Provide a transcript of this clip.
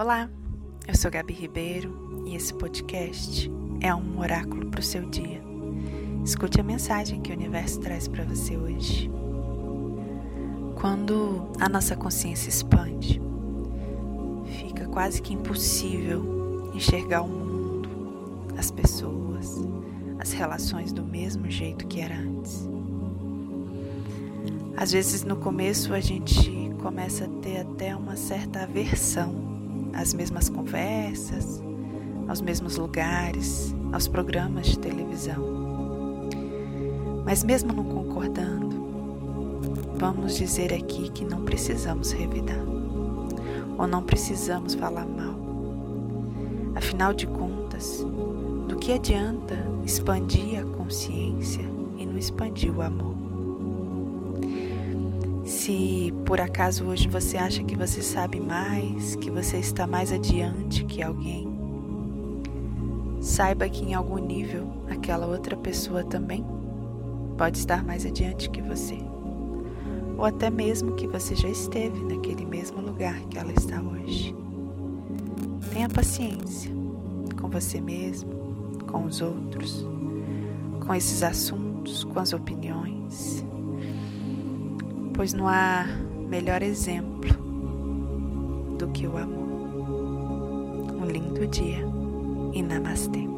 Olá, eu sou Gabi Ribeiro e esse podcast é um oráculo para o seu dia. Escute a mensagem que o universo traz para você hoje. Quando a nossa consciência expande, fica quase que impossível enxergar o mundo, as pessoas, as relações do mesmo jeito que era antes. Às vezes no começo a gente começa a ter até uma certa aversão às mesmas conversas, aos mesmos lugares, aos programas de televisão. Mas mesmo não concordando, vamos dizer aqui que não precisamos revidar, ou não precisamos falar mal. Afinal de contas, do que adianta expandir a consciência e não expandir o amor? Se por acaso hoje você acha que você sabe mais, que você está mais adiante que alguém, saiba que em algum nível aquela outra pessoa também pode estar mais adiante que você. Ou até mesmo que você já esteve naquele mesmo lugar que ela está hoje. Tenha paciência com você mesmo, com os outros, com esses assuntos, com as opiniões pois não há melhor exemplo do que o amor. Um lindo dia e namastê.